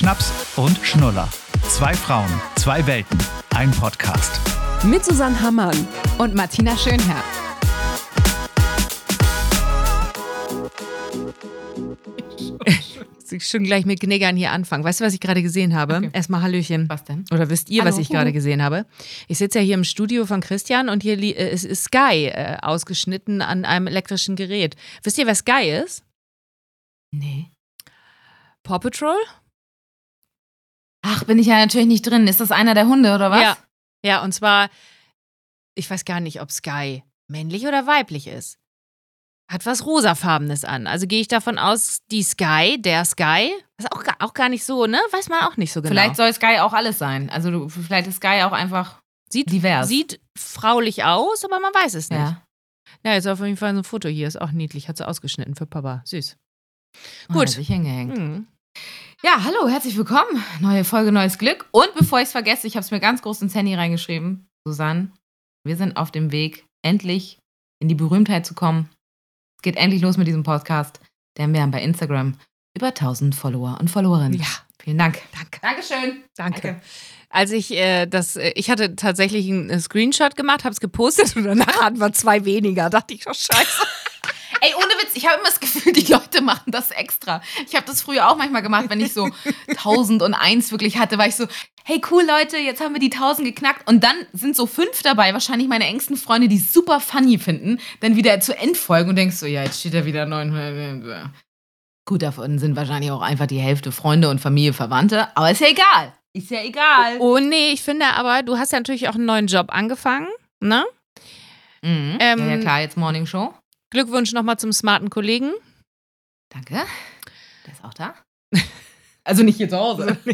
Schnaps und Schnuller. Zwei Frauen, zwei Welten, ein Podcast. Mit Susanne Hammann und Martina Schönherr. Ich schon gleich mit Kniggern hier anfangen. Weißt du, was ich gerade gesehen habe? Okay. Erstmal Hallöchen. Was denn? Oder wisst ihr, Hallo. was ich gerade gesehen habe? Ich sitze ja hier im Studio von Christian und hier äh, ist Sky äh, ausgeschnitten an einem elektrischen Gerät. Wisst ihr, wer Sky ist? Nee. Paw Patrol? Ach, bin ich ja natürlich nicht drin. Ist das einer der Hunde oder was? Ja. Ja, und zwar, ich weiß gar nicht, ob Sky männlich oder weiblich ist. Hat was rosafarbenes an. Also gehe ich davon aus, die Sky, der Sky, ist auch, gar- auch gar nicht so, ne? Weiß man auch nicht so genau. Vielleicht soll Sky auch alles sein. Also du, vielleicht ist Sky auch einfach sieht, divers. sieht fraulich aus, aber man weiß es nicht. ja. Ja, jetzt auf jeden Fall so ein Foto hier. Ist auch niedlich. Hat sie ausgeschnitten für Papa. Süß. Ah, Gut. hat sich hingehängt. Hm. Ja, hallo, herzlich willkommen. Neue Folge, neues Glück. Und bevor ich es vergesse, ich habe es mir ganz groß ins Handy reingeschrieben. Susanne, wir sind auf dem Weg, endlich in die Berühmtheit zu kommen. Es geht endlich los mit diesem Podcast, denn wir haben bei Instagram über 1000 Follower und Followerinnen. Ja, Vielen Dank. danke. Dankeschön. Danke. Als ich äh, das, äh, ich hatte tatsächlich einen Screenshot gemacht, habe es gepostet und danach hatten wir zwei weniger. Dachte ich, oh Scheiße. Ich habe immer das Gefühl, die Leute machen das extra. Ich habe das früher auch manchmal gemacht, wenn ich so 1001 wirklich hatte, war ich so, hey cool Leute, jetzt haben wir die 1000 geknackt und dann sind so fünf dabei, wahrscheinlich meine engsten Freunde, die es super funny finden, dann wieder zu Endfolgen und denkst so, ja, jetzt steht da wieder 900. Gut, davon sind wahrscheinlich auch einfach die Hälfte Freunde und Familie, Verwandte, aber ist ja egal. Ist ja egal. Oh nee, ich finde aber, du hast ja natürlich auch einen neuen Job angefangen, ne? Mhm. Ähm, ja, ja, klar, jetzt Morning Show. Glückwunsch nochmal zum smarten Kollegen. Danke. Der ist auch da. Also nicht hier zu Hause.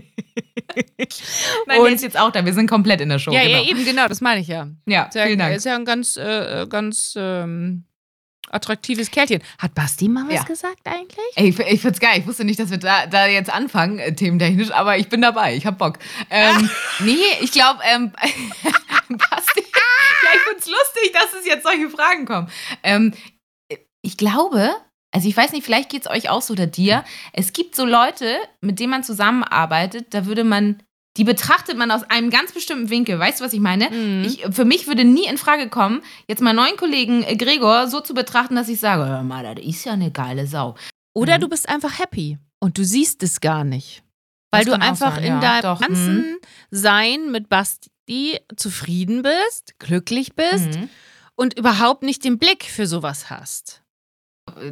Nein, Und- der ist jetzt auch da. Wir sind komplett in der Show. ja, genau. ja, eben, genau, das meine ich ja. Ja, ja, vielen Dank. ist ja ein ganz, äh, ganz ähm, attraktives Kerlchen. Hat Basti mal was Ja. gesagt eigentlich? Ey, ich, ich find's geil. Ich wusste nicht, dass wir da, da jetzt anfangen, äh, thementechnisch, aber ich bin dabei. Ich hab Bock. Ähm, nee, ich glaube, ähm, Basti, ja, ich find's lustig, dass es jetzt solche Fragen kommen. Ähm, ich glaube, also ich weiß nicht, vielleicht geht's euch auch so oder dir. Es gibt so Leute, mit denen man zusammenarbeitet, da würde man, die betrachtet man aus einem ganz bestimmten Winkel. Weißt du, was ich meine? Mhm. Ich, für mich würde nie in Frage kommen, jetzt meinen neuen Kollegen äh, Gregor so zu betrachten, dass ich sage, hör mal, das ist ja eine geile Sau. Oder Mhm. du bist einfach happy und du siehst es gar nicht. Weil Das du einfach sein, in ja, deinem doch, ganzen Sein mit Basti zufrieden bist, glücklich bist Mhm. und überhaupt nicht den Blick für sowas hast.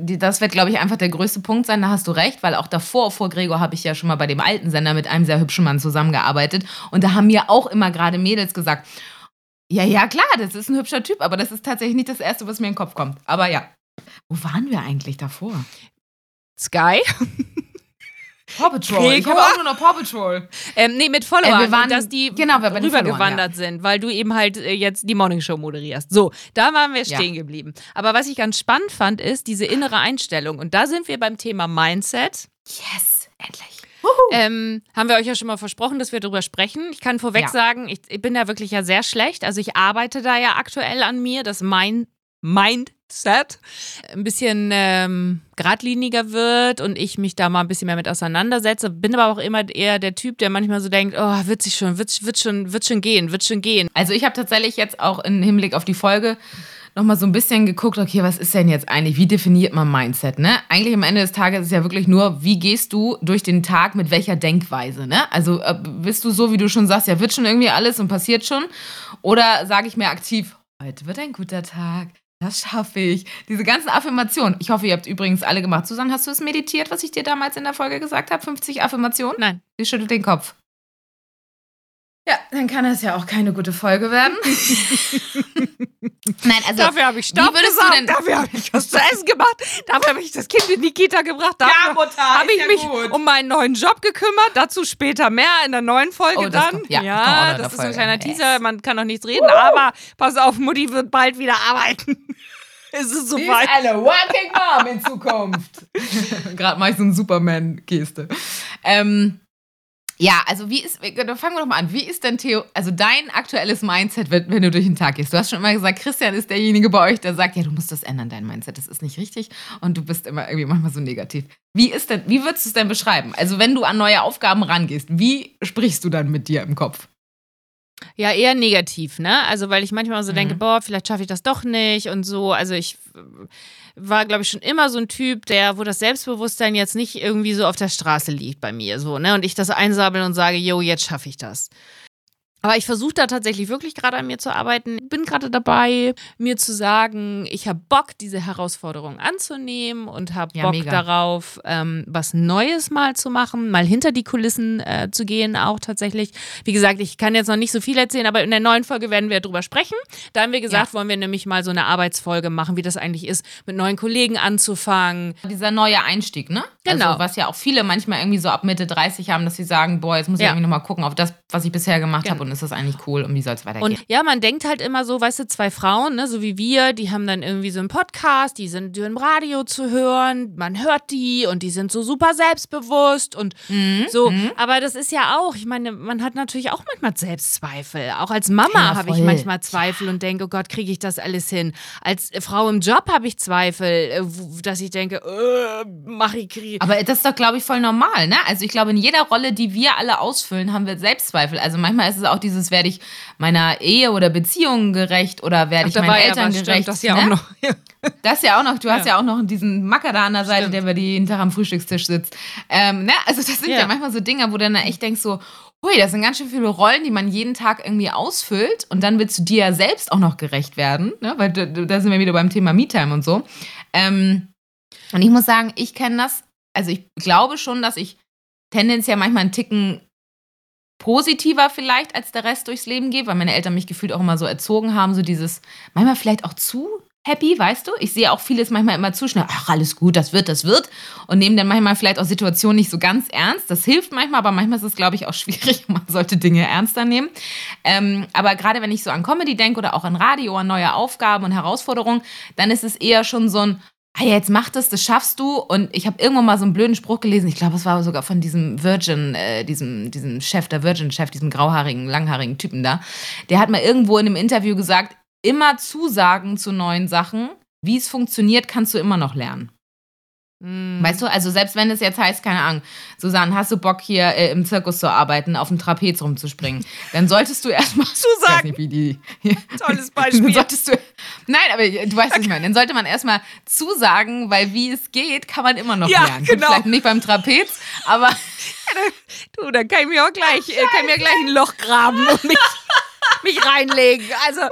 Das wird, glaube ich, einfach der größte Punkt sein. Da hast du recht, weil auch davor, vor Gregor, habe ich ja schon mal bei dem alten Sender mit einem sehr hübschen Mann zusammengearbeitet. Und da haben mir auch immer gerade Mädels gesagt, ja, ja, klar, das ist ein hübscher Typ, aber das ist tatsächlich nicht das Erste, was mir in den Kopf kommt. Aber ja. Wo waren wir eigentlich davor? Sky? Paw Patrol. Ich Gregor? habe auch nur noch Paw Patrol. Ähm, nee, mit Followern, Äh, wir waren- und dass die genau, wir waren rübergewandert sind, weil du eben halt äh, jetzt die Morningshow moderierst. So, da waren wir Ja. stehen geblieben. Aber was ich ganz spannend fand, ist diese innere Einstellung. Und da sind wir beim Thema Mindset. Yes, endlich. Ähm, haben wir euch ja schon mal versprochen, dass wir darüber sprechen. Ich kann vorweg Ja. sagen, ich, ich bin da wirklich ja sehr schlecht. Also ich arbeite da ja aktuell an mir, dass mein Mindset ein bisschen ähm, geradliniger wird und ich mich da mal ein bisschen mehr mit auseinandersetze. Bin aber auch immer eher der Typ, der manchmal so denkt, oh, wird sich schon, wird, wird schon, wird schon gehen, wird schon gehen. Also ich habe tatsächlich jetzt auch im Hinblick auf die Folge nochmal so ein bisschen geguckt, okay, was ist denn jetzt eigentlich, wie definiert man Mindset, ne? Eigentlich am Ende des Tages ist es ja wirklich nur, wie gehst du durch den Tag mit welcher Denkweise, ne? Also äh, bist du so, wie du schon sagst, ja, wird schon irgendwie alles und passiert schon? Oder sage ich mir aktiv, heute wird ein guter Tag, das schaffe ich. Diese ganzen Affirmationen. Ich hoffe, ihr habt übrigens alle gemacht. Susanne, hast du es meditiert, was ich dir damals in der Folge gesagt habe? 50 Affirmationen? Nein. Sie schüttelt den Kopf. Ja, dann kann das ja auch keine gute Folge werden. Nein, also. dafür habe ich du gesagt, denn- dafür habe ich was zu essen gemacht, dafür habe ich das Kind in die Kita gebracht, dafür Mutter, habe ich mich um meinen neuen Job gekümmert. Dazu später mehr in der neuen Folge Oh, das dann. kommt- ja, das in der das ist ein Folge. kleiner Yes. Teaser. Man kann noch nichts reden, aber pass auf, Mutti wird bald wieder arbeiten. es ist Sie ist soweit. eine Working Mom in Zukunft. Gerade mache ich so eine Superman-Geste. Ähm, Ja, also wie ist, dann fangen wir doch mal an. Wie ist denn Theo, also dein aktuelles Mindset, wenn, wenn, du durch den Tag gehst? Du hast schon immer gesagt, Christian ist derjenige bei euch, der sagt, ja, du musst das ändern, dein Mindset, das ist nicht richtig und du bist immer irgendwie manchmal so negativ. Wie ist denn, wie würdest du es denn beschreiben? Also wenn du an neue Aufgaben rangehst, wie sprichst du dann mit dir im Kopf? Ja, eher negativ, ne? Also, weil ich manchmal so mhm. denke, boah, vielleicht schaffe ich das doch nicht und so. Also, ich war, glaube ich, schon immer so ein Typ, der, wo das Selbstbewusstsein jetzt nicht irgendwie so auf der Straße liegt bei mir, so, ne? Und ich das einsammle und sage, yo, jetzt schaffe ich das. Aber ich versuche da tatsächlich wirklich gerade an mir zu arbeiten. Bin gerade dabei, mir zu sagen, ich habe Bock, diese Herausforderung anzunehmen und habe ja, Bock mega. darauf, ähm, was Neues mal zu machen, mal hinter die Kulissen äh, zu gehen, auch tatsächlich. Wie gesagt, ich kann jetzt noch nicht so viel erzählen, aber in der neuen Folge werden wir drüber sprechen. Da haben wir gesagt, ja. wollen wir nämlich mal so eine Arbeitsfolge machen, wie das eigentlich ist, mit neuen Kollegen anzufangen. Dieser neue Einstieg, ne? Genau. Also, was ja auch viele manchmal irgendwie so ab Mitte 30 haben, dass sie sagen, boah, jetzt muss ich ja. irgendwie nochmal gucken auf das, was ich bisher gemacht genau. habe und ist das eigentlich cool und wie soll es weitergehen? Und ja, man denkt halt immer so, weißt du, zwei Frauen, ne, so wie wir, die haben dann irgendwie so einen Podcast, die sind im Radio zu hören, man hört die und die sind so super selbstbewusst und mhm. so. Mhm. Aber das ist ja auch, ich meine, man hat natürlich auch manchmal Selbstzweifel. Auch als Mama ja, habe ich manchmal Zweifel und denke, oh Gott, kriege ich das alles hin? Als Frau im Job habe ich Zweifel, äh, dass ich denke, äh, mach ich kriege. Aber das ist doch, glaube ich, voll normal, ne? Also ich glaube, in jeder Rolle, die wir alle ausfüllen, haben wir Selbstzweifel. Also manchmal ist es auch dieses, werde ich meiner Ehe oder Beziehung gerecht oder werde ich meinen Eltern ja gerecht? Stimmt, das ja ne? auch noch. Das ja auch noch. Du ja. hast ja auch noch diesen Macker da an der Seite, stimmt. der bei dir jeden Tag am Frühstückstisch sitzt. Ähm, ne? Also das sind ja. ja manchmal so Dinge, wo du dann echt denkst so, hui, das sind ganz schön viele Rollen, die man jeden Tag irgendwie ausfüllt und dann willst du dir ja selbst auch noch gerecht werden, ne? weil da sind wir wieder beim Thema Me-Time und so. Ähm, und ich muss sagen, ich kenne das, also ich glaube schon, dass ich tendenziell manchmal einen Ticken positiver vielleicht als der Rest durchs Leben gehe, weil meine Eltern mich gefühlt auch immer so erzogen haben, so dieses, manchmal vielleicht auch zu happy, weißt du? Ich sehe auch vieles manchmal immer zu schnell, ach, alles gut, das wird, das wird. Und nehme dann manchmal vielleicht auch Situationen nicht so ganz ernst. Das hilft manchmal, aber manchmal ist es, glaube ich, auch schwierig. Man sollte Dinge ernster nehmen. Ähm, aber gerade wenn ich so an Comedy denke oder auch an Radio, an neue Aufgaben und Herausforderungen, dann ist es eher schon so ein, ah, jetzt mach das, das schaffst du. Und ich habe irgendwann mal so einen blöden Spruch gelesen, ich glaube, es war sogar von diesem Virgin, äh, diesem, diesem Chef, der Virgin-Chef, diesem grauhaarigen, langhaarigen Typen da. Der hat mal irgendwo in einem Interview gesagt, immer zusagen zu neuen Sachen, wie es funktioniert, kannst du immer noch lernen. Mhm. Weißt du, also selbst wenn es jetzt heißt, keine Ahnung, Susanne, hast du Bock hier äh, im Zirkus zu arbeiten, auf dem Trapez rumzuspringen, dann solltest du erstmal zusagen. Nicht, wie die, Tolles Beispiel. solltest du, nein, aber du weißt, was ich meine. Dann sollte man erstmal zusagen, weil wie es geht, kann man immer noch ja, lernen. Genau. Vielleicht nicht beim Trapez, aber. du, dann kann ich mir auch gleich, äh, kann mir gleich ein Loch graben und mich mich reinlegen. Also,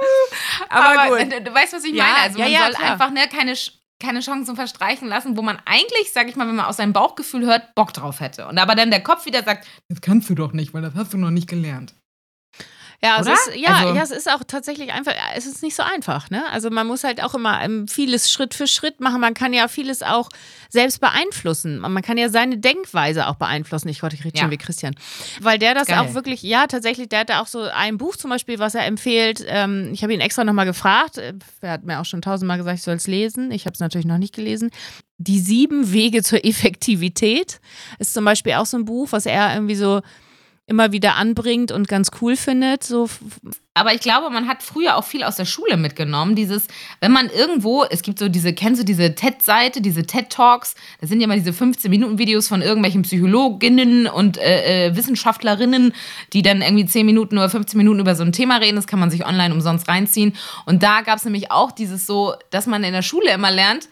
aber, aber gut. Du, du weißt, was ich meine. Also man ja, ja, soll klar. einfach ne, keine keine Chancen verstreichen lassen, wo man eigentlich, sag ich mal, wenn man aus seinem Bauchgefühl hört, Bock drauf hätte. Und aber dann der Kopf wieder sagt, das kannst du doch nicht, weil das hast du noch nicht gelernt. Ja, es ist, ja, also, ja, es ist auch tatsächlich einfach, es ist nicht so einfach. Ne? Also man muss halt auch immer ähm, vieles Schritt für Schritt machen. Man kann ja vieles auch selbst beeinflussen. Man kann ja seine Denkweise auch beeinflussen. Ich wollte rede schon wie Christian. Weil der das Geil. auch wirklich, ja, tatsächlich, der hat da auch so ein Buch zum Beispiel, was er empfiehlt. Ähm, ich habe ihn extra nochmal gefragt. Er hat mir auch schon tausendmal gesagt, ich soll es lesen. Ich habe es natürlich noch nicht gelesen. Die sieben Wege zur Effektivität ist zum Beispiel auch so ein Buch, was er irgendwie so immer wieder anbringt und ganz cool findet. So. Aber ich glaube, man hat früher auch viel aus der Schule mitgenommen. Dieses, wenn man irgendwo, es gibt so diese, kennst du diese TED-Seite, diese TED-Talks, das sind ja mal diese 15-Minuten-Videos von irgendwelchen Psychologinnen und äh, äh, Wissenschaftlerinnen, die dann irgendwie 10 Minuten oder 15 Minuten über so ein Thema reden. Das kann man sich online umsonst reinziehen. Und da gab es nämlich auch dieses so, dass man in der Schule immer lernt,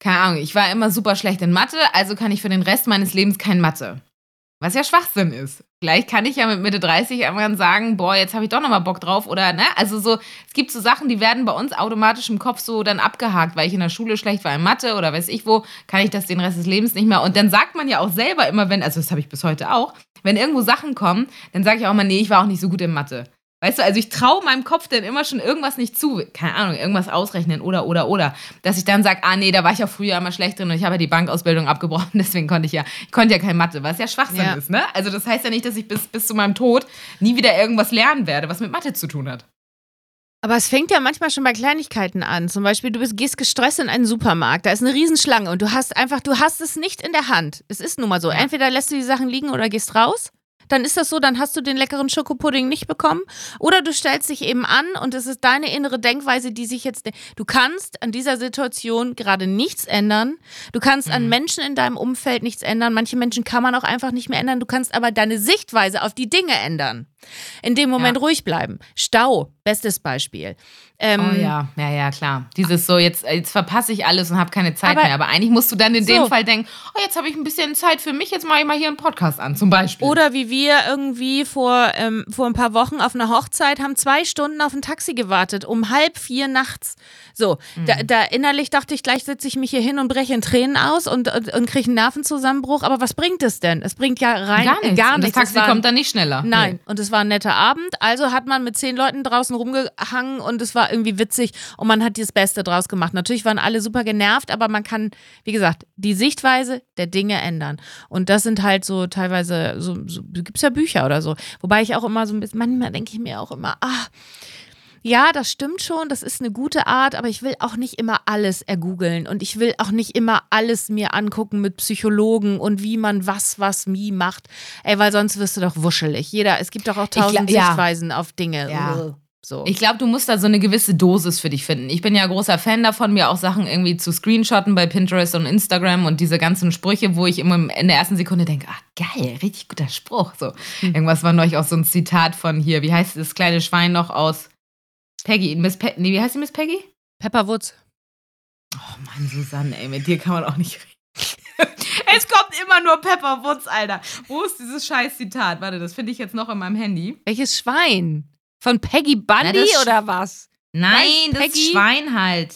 keine Ahnung, ich war immer super schlecht in Mathe, also kann ich für den Rest meines Lebens kein Mathe. Was ja Schwachsinn ist. Vielleicht kann ich ja mit Mitte 30 irgendwann sagen, boah, jetzt habe ich doch nochmal Bock drauf. Oder, ne? Also so, es gibt so Sachen, die werden bei uns automatisch im Kopf so dann abgehakt, weil ich in der Schule schlecht war in Mathe oder weiß ich wo, kann ich das den Rest des Lebens nicht mehr. Und dann sagt man ja auch selber immer, wenn, also das habe ich bis heute auch, wenn irgendwo Sachen kommen, dann sage ich auch mal, nee, ich war auch nicht so gut in Mathe. Weißt du, also ich traue meinem Kopf dann immer schon irgendwas nicht zu. Keine Ahnung, irgendwas ausrechnen oder, oder, oder. Dass ich dann sage, ah nee, da war ich ja früher immer schlecht drin und ich habe ja die Bankausbildung abgebrochen, deswegen konnte ich ja, ich konnte ja kein Mathe, was ja Schwachsinn ja. ist, ne? Also das heißt ja nicht, dass ich bis, bis zu meinem Tod nie wieder irgendwas lernen werde, was mit Mathe zu tun hat. Aber es fängt ja manchmal schon bei Kleinigkeiten an. Zum Beispiel, du bist, gehst gestresst in einen Supermarkt, da ist eine Riesenschlange und du hast einfach, du hast es nicht in der Hand. Es ist nun mal so. Ja. Entweder lässt du die Sachen liegen oder gehst raus dann ist das so, dann hast du den leckeren Schokopudding nicht bekommen. Oder du stellst dich eben an und es ist deine innere Denkweise, die sich jetzt. Du kannst an dieser Situation gerade nichts ändern. Du kannst mhm. an Menschen in deinem Umfeld nichts ändern. Manche Menschen kann man auch einfach nicht mehr ändern. Du kannst aber deine Sichtweise auf die Dinge ändern. In dem Moment ja. ruhig bleiben. Stau, bestes Beispiel. Ähm, oh ja, ja, ja, klar. Dieses so, jetzt, jetzt verpasse ich alles und habe keine Zeit aber, mehr. Aber eigentlich musst du dann in so. dem Fall denken, oh, jetzt habe ich ein bisschen Zeit für mich, jetzt mache ich mal hier einen Podcast an, zum Beispiel. Oder wie wir irgendwie vor, ähm, vor ein paar Wochen auf einer Hochzeit haben zwei Stunden auf ein Taxi gewartet, um halb vier nachts. So, mhm. da, da, innerlich dachte ich, gleich setze ich mich hier hin und breche in Tränen aus und, und, und kriege einen Nervenzusammenbruch. Aber was bringt es denn? Es bringt ja rein gar nichts. Gar nichts. das Taxi war, kommt dann nicht schneller. Nein, nee. und es war ein netter Abend. Also hat man mit zehn Leuten draußen rumgehangen und es war irgendwie witzig und man hat das Beste draus gemacht. Natürlich waren alle super genervt, aber man kann, wie gesagt, die Sichtweise der Dinge ändern. Und das sind halt so teilweise, so, so gibt es ja Bücher oder so. Wobei ich auch immer so ein bisschen, manchmal denke ich mir auch immer, ah, ja, das stimmt schon, das ist eine gute Art, aber ich will auch nicht immer alles ergoogeln und ich will auch nicht immer alles mir angucken mit Psychologen und wie man was, was, wie macht. Ey, weil sonst wirst du doch wuschelig. Jeder, es gibt doch auch tausend ich, Sichtweisen ja. auf Dinge. Ja. So. Ich glaube, du musst da so eine gewisse Dosis für dich finden. Ich bin ja großer Fan davon, mir auch Sachen irgendwie zu screenshotten bei Pinterest und Instagram und diese ganzen Sprüche, wo ich immer in der ersten Sekunde denke, ah, geil, richtig guter Spruch. So. Hm. Irgendwas war neulich auch so ein Zitat von hier, wie heißt das kleine Schwein noch aus Peggy, Miss Pe nee, wie heißt sie Miss Peggy? Pepper Woods. Oh Mann, Susanne, ey, mit dir kann man auch nicht reden. es kommt immer nur Pepper Woods, Alter. Wo ist dieses scheiß Zitat? Warte, das finde ich jetzt noch in meinem Handy. Welches Schwein? Von Peggy Bundy Na, oder was? Nein, das Peggy? Schwein halt.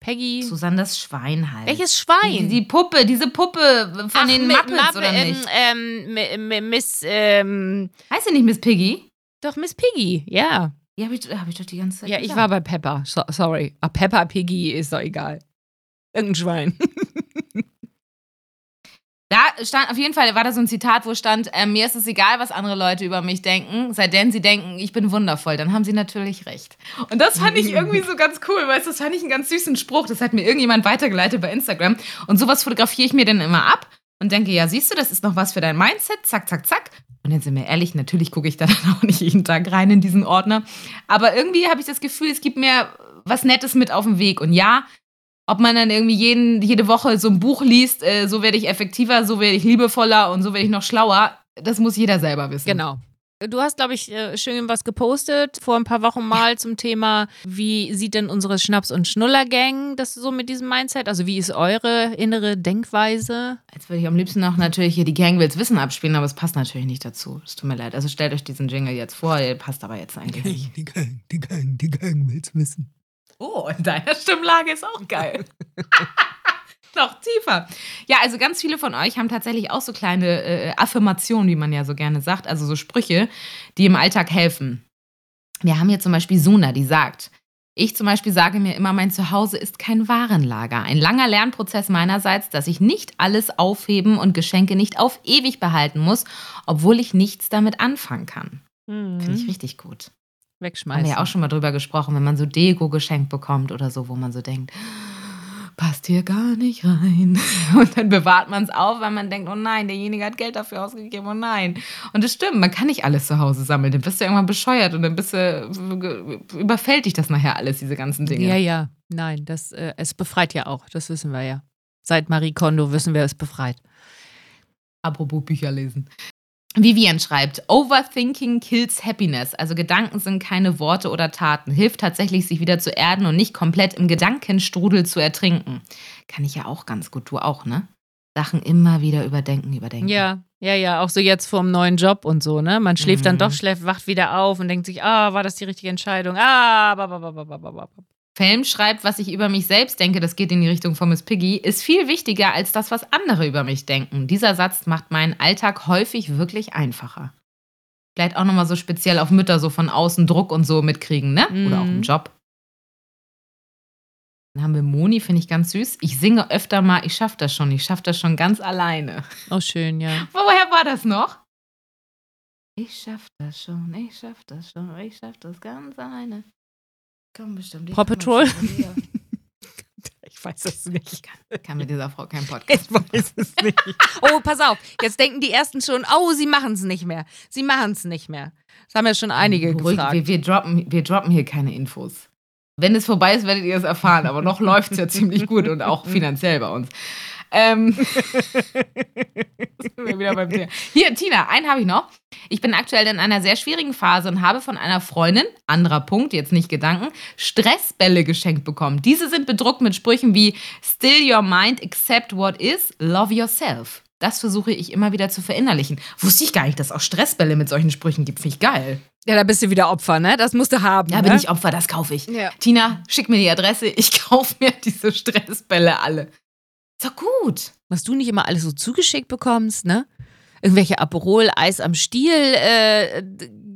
Peggy. Susanne, das Schwein halt. Welches Schwein? Die, die Puppe, diese Puppe von Ach, den Muppets, Mupp oder ähm, nicht? Ähm, Miss, ähm. Heißt sie nicht Miss Piggy? Doch, Miss Piggy, ja. Ja, habe ich, hab ich doch die ganze Zeit Ja, ich war bei Pepper. So, sorry. Ah, Pepper Piggy ist doch egal. Irgendein Schwein. Da stand auf jeden Fall, war da so ein Zitat, wo stand, äh, mir ist es egal, was andere Leute über mich denken, seitdem sie denken, ich bin wundervoll, dann haben sie natürlich recht. Und das fand ich irgendwie so ganz cool, weil das fand ich einen ganz süßen Spruch. Das hat mir irgendjemand weitergeleitet bei Instagram. Und sowas fotografiere ich mir dann immer ab und denke, ja, siehst du, das ist noch was für dein Mindset, zack, zack, zack. Und jetzt sind wir ehrlich, natürlich gucke ich da dann auch nicht jeden Tag rein in diesen Ordner. Aber irgendwie habe ich das Gefühl, es gibt mir was Nettes mit auf dem Weg. Und ja, ob man dann irgendwie jeden, jede Woche so ein Buch liest, äh, so werde ich effektiver, so werde ich liebevoller und so werde ich noch schlauer, das muss jeder selber wissen. Genau. Du hast, glaube ich, äh, schön was gepostet vor ein paar Wochen mal zum Thema, wie sieht denn unsere Schnaps- und Schnullergang das so mit diesem Mindset? Also wie ist eure innere Denkweise? Jetzt würde ich am liebsten noch natürlich hier die Gang will's wissen abspielen, aber es passt natürlich nicht dazu. Es tut mir leid. Also stellt euch diesen Jingle jetzt vor, der passt aber jetzt eigentlich nicht. Die Gang, die Gang, die Gang will's wissen. Oh, in deiner Stimmlage ist auch geil. noch tiefer. Ja, also ganz viele von euch haben tatsächlich auch so kleine äh, Affirmationen, wie man ja so gerne sagt, also so Sprüche, die im Alltag helfen. Wir haben hier zum Beispiel Suna, die sagt, ich zum Beispiel sage mir immer, mein Zuhause ist kein Warenlager. Ein langer Lernprozess meinerseits, dass ich nicht alles aufheben und Geschenke nicht auf ewig behalten muss, obwohl ich nichts damit anfangen kann. Mhm. Finde ich richtig gut wegschmeißen. Haben wir ja auch schon mal drüber gesprochen, wenn man so Deko geschenkt bekommt oder so, wo man so denkt, passt hier gar nicht rein. Und dann bewahrt man es auf, weil man denkt, oh nein, derjenige hat Geld dafür ausgegeben, oh nein. Und das stimmt, man kann nicht alles zu Hause sammeln. Dann bist du irgendwann bescheuert und dann bist du, überfällt dich das nachher alles, diese ganzen Dinge. Ja, ja, nein, das, äh, es befreit ja auch, das wissen wir ja. Seit Marie Kondo wissen wir, es befreit. Apropos Bücher lesen. Vivian schreibt, Overthinking kills happiness. Also Gedanken sind keine Worte oder Taten. Hilft tatsächlich, sich wieder zu erden und nicht komplett im Gedankenstrudel zu ertrinken. Kann ich ja auch ganz gut, du auch, ne? Sachen immer wieder überdenken, überdenken. Ja, ja, ja, auch so jetzt vorm neuen Job und so, ne? Man schläft mhm. dann doch, schläft, wacht wieder auf und denkt sich, ah, war das die richtige Entscheidung? Ah, babababababab. Felm schreibt, was ich über mich selbst denke, das geht in die Richtung von Miss Piggy, ist viel wichtiger als das, was andere über mich denken. Dieser Satz macht meinen Alltag häufig wirklich einfacher. Vielleicht auch nochmal so speziell auf Mütter so von außen Druck und so mitkriegen, ne? Mhm. Oder auch im mhm. Job. Dann haben wir Moni, finde ich ganz süß. Ich singe öfter mal, ich schaffe das schon, ich schaffe das schon ganz alleine. Oh, schön, ja. Woher war das noch? Ich schaffe das schon, ich schaffe das schon, ich schaffe das ganz alleine. Komm bestimmt. Paw Patrol? Ich weiß es nicht. Kann mit dieser Frau kein Podcast. Ich weiß es nicht. Oh, pass auf. Jetzt denken die Ersten schon, oh, sie machen es nicht mehr. Sie machen es nicht mehr. Das haben ja schon einige Beruhigt, gefragt. wir, wir, droppen, wir droppen hier keine Infos. Wenn es vorbei ist, werdet ihr es erfahren. Aber noch läuft es ja ziemlich gut und auch finanziell bei uns. Ähm, sind wir wieder beim Thema. Hier, Tina, einen habe ich noch. Ich bin aktuell in einer sehr schwierigen Phase und habe von einer Freundin, anderer Punkt, jetzt nicht Gedanken, Stressbälle geschenkt bekommen. Diese sind bedruckt mit Sprüchen wie Still your mind, accept what is, love yourself. Das versuche ich immer wieder zu verinnerlichen. Wusste ich gar nicht, dass es auch Stressbälle mit solchen Sprüchen gibt. Finde ich geil. Ja, da bist du wieder Opfer, ne? Das musst du haben. Da ne? bin ich Opfer, das kaufe ich. Ja. Tina, schick mir die Adresse, ich kaufe mir diese Stressbälle alle. Ist doch gut. Was du nicht immer alles so zugeschickt bekommst, ne? Irgendwelche Aperol, Eis am Stiel, äh,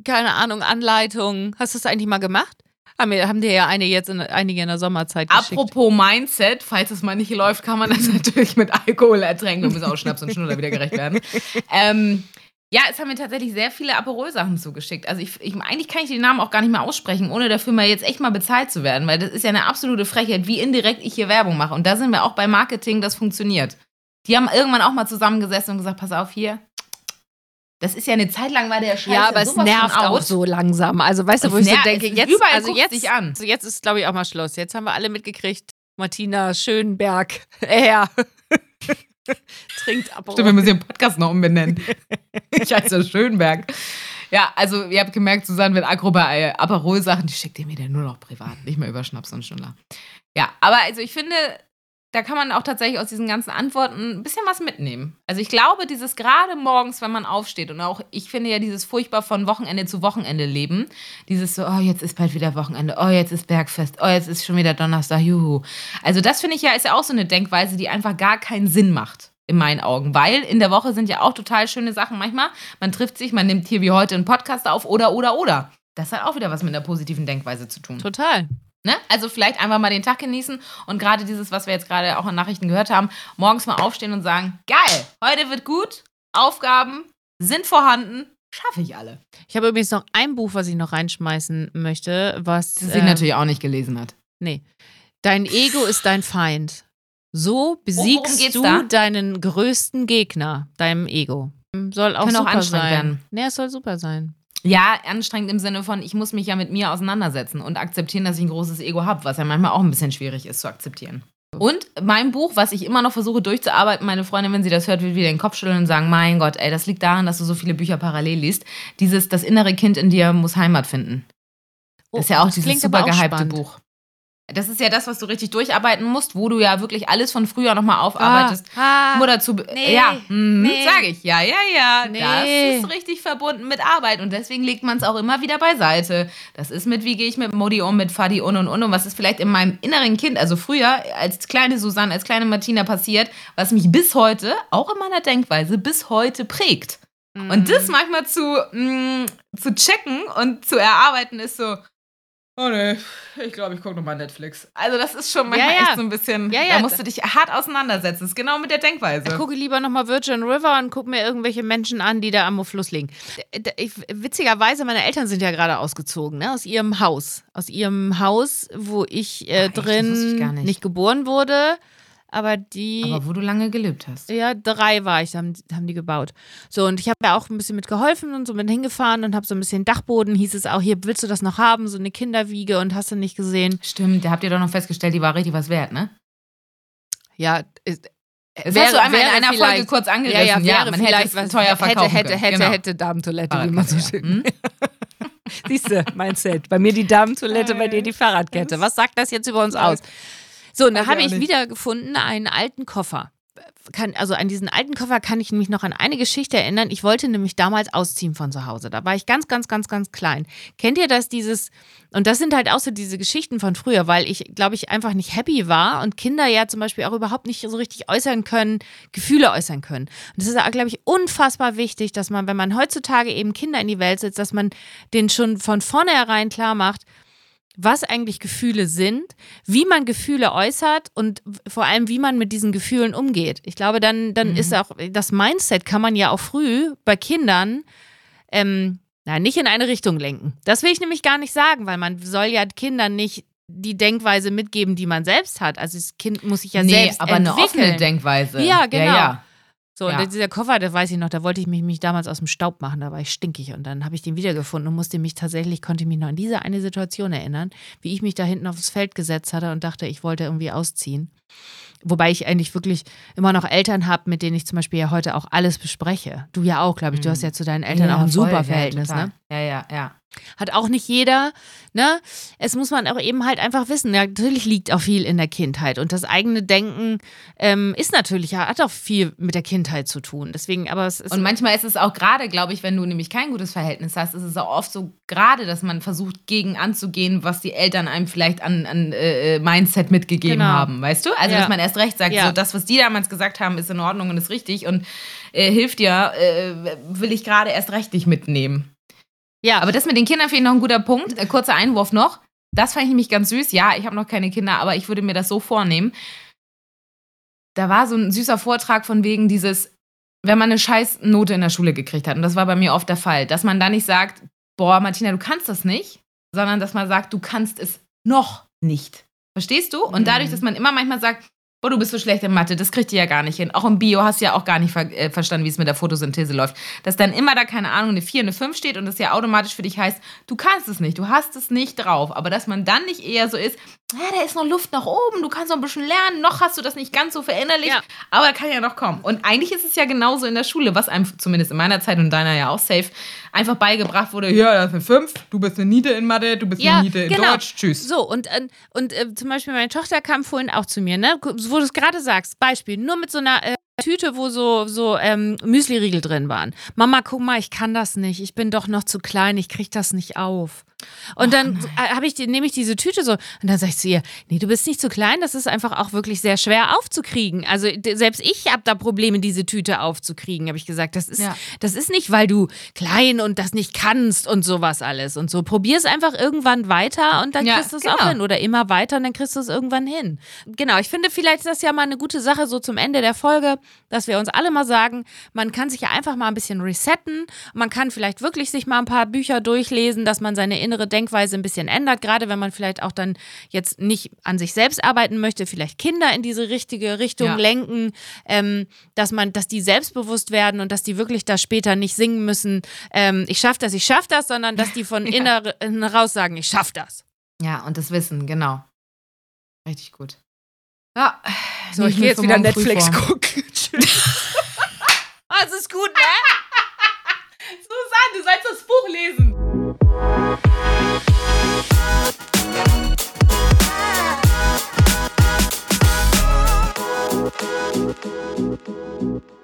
keine Ahnung, Anleitungen. Hast du das eigentlich mal gemacht? Haben, wir, haben dir ja eine jetzt in, einige in der Sommerzeit geschickt. Apropos Mindset, falls es mal nicht läuft, kann man das natürlich mit Alkohol ertränken. Wir müssen auch Schnaps und Schnuller wieder gerecht werden. Ähm, ja, es haben mir tatsächlich sehr viele Aperol-Sachen zugeschickt. Also ich, ich, eigentlich kann ich die Namen auch gar nicht mehr aussprechen, ohne dafür mal jetzt echt mal bezahlt zu werden, weil das ist ja eine absolute Frechheit, wie indirekt ich hier Werbung mache. Und da sind wir auch bei Marketing, das funktioniert. Die haben irgendwann auch mal zusammengesessen und gesagt, pass auf hier. Das ist ja eine Zeit lang war der Scheiß ja, aber es nervt auch so langsam. Also weißt du, wo ich so denke, jetzt, überall also jetzt, dich an. Also jetzt ist, glaube ich, auch mal Schluss. Jetzt haben wir alle mitgekriegt, Martina Schönberg, er trinkt Aperol. Stimmt, wir müssen den Podcast noch umbenennen. ich heiße Schönberg. Ja, also ihr habt gemerkt, Susanne wird aggro bei Aperol-Sachen, die schickt ihr mir dann nur noch privat, nicht mehr über Schnaps und Schnuller. Ja, aber also ich finde, da kann man auch tatsächlich aus diesen ganzen Antworten ein bisschen was mitnehmen. Also ich glaube, dieses gerade morgens, wenn man aufsteht und auch, ich finde ja dieses furchtbar von Wochenende zu Wochenende leben, dieses so, oh, jetzt ist bald wieder Wochenende, oh, jetzt ist Bergfest, oh, jetzt ist schon wieder Donnerstag, juhu. Also das finde ich ja, ist ja auch so eine Denkweise, die einfach gar keinen Sinn macht. In meinen Augen. Weil in der Woche sind ja auch total schöne Sachen manchmal. Man trifft sich, man nimmt hier wie heute einen Podcast auf oder, oder, oder. Das hat auch wieder was mit einer positiven Denkweise zu tun. Total. Ne? Also vielleicht einfach mal den Tag genießen und gerade dieses, was wir jetzt gerade auch in Nachrichten gehört haben, morgens mal aufstehen und sagen, geil, heute wird gut, Aufgaben sind vorhanden, schaffe ich alle. Ich habe übrigens noch ein Buch, was ich noch reinschmeißen möchte, was. Das sie ähm, natürlich auch nicht gelesen hat. Nee. Dein Ego ist dein Feind. So besiegst du da? deinen größten Gegner, deinem Ego. Soll auch Kann auch super anstrengend sein. werden. Nee, es soll super sein. Ja, anstrengend im Sinne von, ich muss mich ja mit mir auseinandersetzen und akzeptieren, dass ich ein großes Ego habe, was ja manchmal auch ein bisschen schwierig ist zu akzeptieren. Und mein Buch, was ich immer noch versuche durchzuarbeiten, meine Freundin, wenn sie das hört, wird wieder den Kopf schütteln und sagen, mein Gott, ey, das liegt daran, dass du so viele Bücher parallel liest. Dieses, das innere Kind in dir muss Heimat finden. Das ist ja auch dieses Oh, super gehypte. Buch. Das ist ja das, was du richtig durcharbeiten musst, wo du ja wirklich alles von früher nochmal aufarbeitest. Ah, Nur dazu, nee, ja, mhm, nee. sag ich, ja, ja, ja, Nee. das ist richtig verbunden mit Arbeit und deswegen legt man es auch immer wieder beiseite. Das ist mit, wie gehe ich mit Modi um, mit Fadi und und und und was ist vielleicht in meinem inneren Kind, also früher als kleine Susanne, als kleine Martina passiert, was mich bis heute, auch in meiner Denkweise, bis heute prägt. Mhm. Und das manchmal zu, mh, zu checken und zu erarbeiten ist so, oh nee, ich glaube, ich gucke nochmal Netflix. Also das ist schon manchmal Ja, ja. echt so ein bisschen, Ja, ja. da musst du dich hart auseinandersetzen. Das ist genau mit der Denkweise. Ich gucke lieber nochmal Virgin River und gucke mir irgendwelche Menschen an, die da am Fluss liegen. Ich, witzigerweise, meine Eltern sind ja gerade ausgezogen, ne, aus ihrem Haus. Aus ihrem Haus, wo ich äh, Ach, echt? Das wusste ich drin gar nicht. geboren wurde. Aber die. Aber wo du lange gelebt hast. Ja, drei war ich, haben, haben die gebaut. So, und ich habe ja auch ein bisschen mit geholfen und so bin hingefahren und habe so ein bisschen Dachboden, hieß es auch, hier willst du das noch haben, so eine Kinderwiege und hast du nicht gesehen. Stimmt, da habt ihr doch noch festgestellt, die war richtig was wert, ne? Ja, ist, Das Wäre- hast du einmal in einer Folge kurz ja, angerissen. ja, wäre man hätte es was teuer verkaufen hätte, hätte, hätte, genau. hätte Damentoilette, wie man so schön. ja. Hm? Siehst du, Mindset. Bei mir die Damentoilette, bei dir die Fahrradkette. Was sagt das jetzt über uns aus? So, und da habe ich nicht. wiedergefunden einen alten Koffer. Kann, also an diesen alten Koffer kann ich mich noch an eine Geschichte erinnern. Ich wollte nämlich damals ausziehen von zu Hause. Da war ich ganz, ganz, ganz, ganz klein. Kennt ihr das, dieses, und das sind halt auch so diese Geschichten von früher, weil ich, glaube ich, einfach nicht happy war und Kinder ja zum Beispiel auch überhaupt nicht so richtig äußern können, Gefühle äußern können. Und das ist, glaube ich, unfassbar wichtig, dass man, wenn man heutzutage eben Kinder in die Welt setzt, dass man denen schon von vornherein klar macht, was eigentlich Gefühle sind, wie man Gefühle äußert und vor allem, wie man mit diesen Gefühlen umgeht. Ich glaube, dann, dann ist auch das Mindset kann man ja auch früh bei Kindern ähm, na, nicht in eine Richtung lenken. Das will ich nämlich gar nicht sagen, weil man soll ja Kindern nicht die Denkweise mitgeben, die man selbst hat. Also das Kind muss sich ja nee, selbst aber eine entwickeln. offene Denkweise. Ja, genau. Ja, ja. So, Ja. und dieser Koffer, das weiß ich noch, da wollte ich mich, mich damals aus dem Staub machen, da war ich stinkig. Und dann habe ich den wiedergefunden und musste mich tatsächlich, konnte mich noch an diese eine Situation erinnern, wie ich mich da hinten aufs Feld gesetzt hatte und dachte, ich wollte irgendwie ausziehen. Wobei ich eigentlich wirklich immer noch Eltern habe, mit denen ich zum Beispiel ja heute auch alles bespreche. Du ja auch, glaube ich. Du hast ja zu deinen Eltern Ja, auch ein voll, super ja, Verhältnis, total. ne? Ja, ja, ja. Hat auch nicht jeder, ne? Es muss man auch eben halt einfach wissen. Ja, natürlich liegt auch viel in der Kindheit und das eigene Denken ähm, ist natürlich, hat auch viel mit der Kindheit zu tun. Deswegen, aber es ist. Und manchmal ist es auch gerade, glaube ich, wenn du nämlich kein gutes Verhältnis hast, ist es auch oft so gerade, dass man versucht, gegen anzugehen, was die Eltern einem vielleicht an, an äh, Mindset mitgegeben Genau. haben, weißt du? Also, Ja. dass man erst recht sagt, Ja. so das, was die damals gesagt haben, ist in Ordnung und ist richtig und äh, hilft dir, äh, will ich gerade erst recht nicht mitnehmen. Ja, Aber das mit den Kindern finde ich noch ein guter Punkt. Äh, kurzer Einwurf noch. Das fand ich nämlich ganz süß. Ja, ich habe noch keine Kinder, aber ich würde mir das so vornehmen. Da war so ein süßer Vortrag von wegen dieses, wenn man eine scheiß Note in der Schule gekriegt hat, und das war bei mir oft der Fall, dass man da nicht sagt, boah, Martina, du kannst das nicht, sondern dass man sagt, du kannst es noch nicht. Verstehst du? Und dadurch, dass man immer manchmal sagt, boah, du bist so schlecht in Mathe, das kriegt ihr ja gar nicht hin. Auch im Bio hast du ja auch gar nicht ver äh, verstanden, wie es mit der Photosynthese läuft. Dass dann immer da, keine Ahnung, eine 4, eine 5 steht und das ja automatisch für dich heißt, du kannst es nicht, du hast es nicht drauf. Aber dass man dann nicht eher so ist, ja, da ist noch Luft nach oben, du kannst noch ein bisschen lernen, noch hast du das nicht ganz so verinnerlicht, Ja. aber kann ja noch kommen. Und eigentlich ist es ja genauso in der Schule, was einem zumindest in meiner Zeit und deiner ja auch safe einfach beigebracht wurde, ja, das ist eine 5, du bist eine Niete in Mathe, du bist Ja, eine Niete in genau. Deutsch, tschüss. So, und, äh, und äh, zum Beispiel meine Tochter kam vorhin auch zu mir, ne? Wo du es gerade sagst, Beispiel, nur mit so einer äh, Tüte, wo so, so ähm, Müsli-Riegel drin waren. Mama, guck mal, ich kann das nicht. Ich bin doch noch zu klein, ich krieg das nicht auf. Und dann äh, habe ich die, nehme ich diese Tüte so und dann sage ich zu ihr, nee, du bist nicht zu klein, das ist einfach auch wirklich sehr schwer aufzukriegen. Also selbst ich habe da Probleme, diese Tüte aufzukriegen, habe ich gesagt. Das ist, Ja. das ist nicht, weil du klein und das nicht kannst und sowas alles und so. Probier es einfach irgendwann weiter und dann Ja, kriegst du es genau. auch hin. Oder immer weiter und dann kriegst du es irgendwann hin. Genau, ich finde vielleicht ist das ja mal eine gute Sache so zum Ende der Folge, dass wir uns alle mal sagen, man kann sich ja einfach mal ein bisschen resetten. Man kann vielleicht wirklich sich mal ein paar Bücher durchlesen, dass man seine innere Denkweise ein bisschen ändert, gerade wenn man vielleicht auch dann jetzt nicht an sich selbst arbeiten möchte, vielleicht Kinder in diese richtige Richtung Ja. lenken, ähm, dass man, dass die selbstbewusst werden und dass die wirklich da später nicht singen müssen, ähm, ich schaff das, ich schaff das, sondern dass die von Ja. innen raus sagen, ich schaff das. Ja, und das Wissen, genau. Richtig gut. Ja, So, ich gehe jetzt wieder Netflix gucken. Tschüss. you.